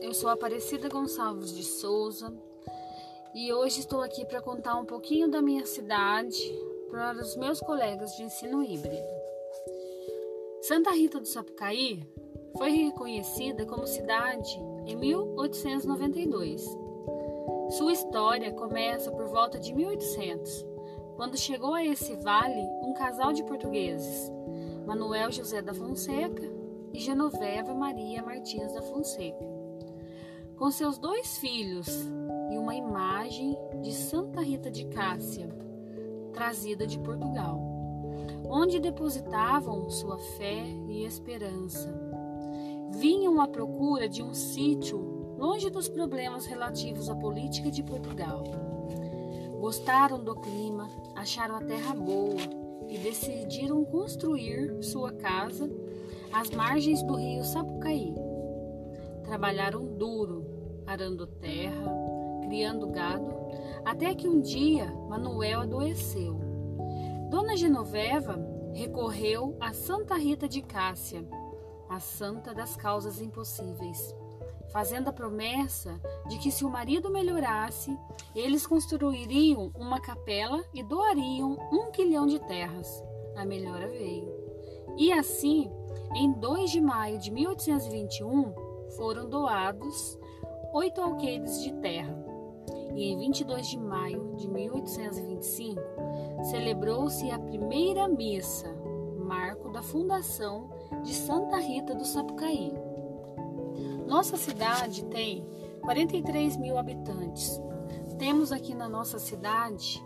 eu sou Aparecida Gonçalves de Souza e hoje estou aqui para contar um pouquinho da minha cidade para os meus colegas de ensino híbrido. Santa Rita do Sapucaí foi reconhecida como cidade em 1892. Sua história começa por volta de 1800, quando chegou a esse vale um casal de portugueses, Manuel José da Fonseca e Genoveva Maria Martins da Fonseca. Com seus dois filhos e uma imagem de Santa Rita de Cássia, trazida de Portugal, onde depositavam sua fé e esperança. Vinham à procura de um sítio longe dos problemas relativos à política de Portugal. Gostaram do clima, acharam a terra boa e decidiram construir sua casa às margens do rio Sapucaí. Trabalharam duro, arando terra, criando gado, até que um dia Manuel adoeceu. Dona Genoveva recorreu a Santa Rita de Cássia, a santa das causas impossíveis, fazendo a promessa de que se o marido melhorasse, eles construiriam uma capela e doariam um quilhão de terras. A melhora veio. E assim em 2 de maio de 1821, foram doados oito alqueires de terra. E em 22 de maio de 1825, celebrou-se a primeira missa, marco da fundação de Santa Rita do Sapucaí. Nossa cidade tem 43 mil habitantes. Temos aqui na nossa cidade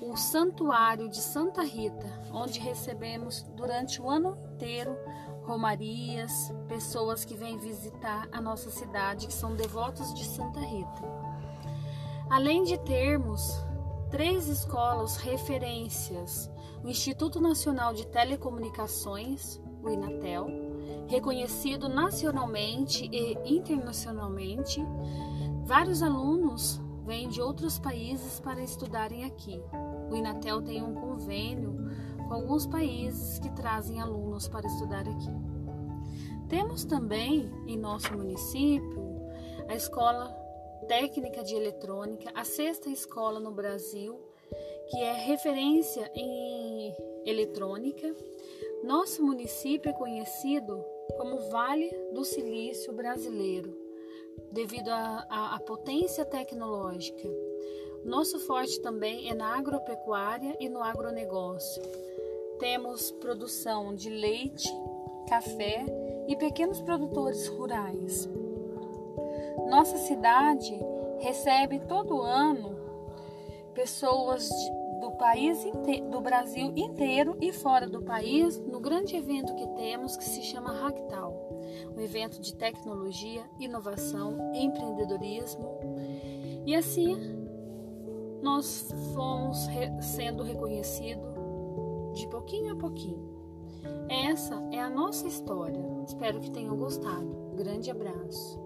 o Santuário de Santa Rita, onde recebemos durante o ano inteiro romarias, pessoas que vêm visitar a nossa cidade, que são devotos de Santa Rita. Além de termos três escolas referências, o Instituto Nacional de Telecomunicações, o Inatel, reconhecido nacionalmente e internacionalmente, vários alunos vêm de outros países para estudarem aqui. O Inatel tem um convênio com alguns países que trazem alunos para estudar aqui. Temos também em nosso município a Escola Técnica de Eletrônica, a sexta escola no Brasil, que é referência em eletrônica. Nosso município é conhecido como Vale do Silício Brasileiro, devido à potência tecnológica. Nosso forte também é na agropecuária e no agronegócio. Temos produção de leite, café e pequenos produtores rurais. Nossa cidade recebe todo ano pessoas do país do Brasil inteiro e fora do país no grande evento que temos que se chama Ractal, um evento de tecnologia, inovação, empreendedorismo. E assim nós fomos sendo reconhecidos de pouquinho a pouquinho. Essa é a nossa história. Espero que tenham gostado. Grande abraço.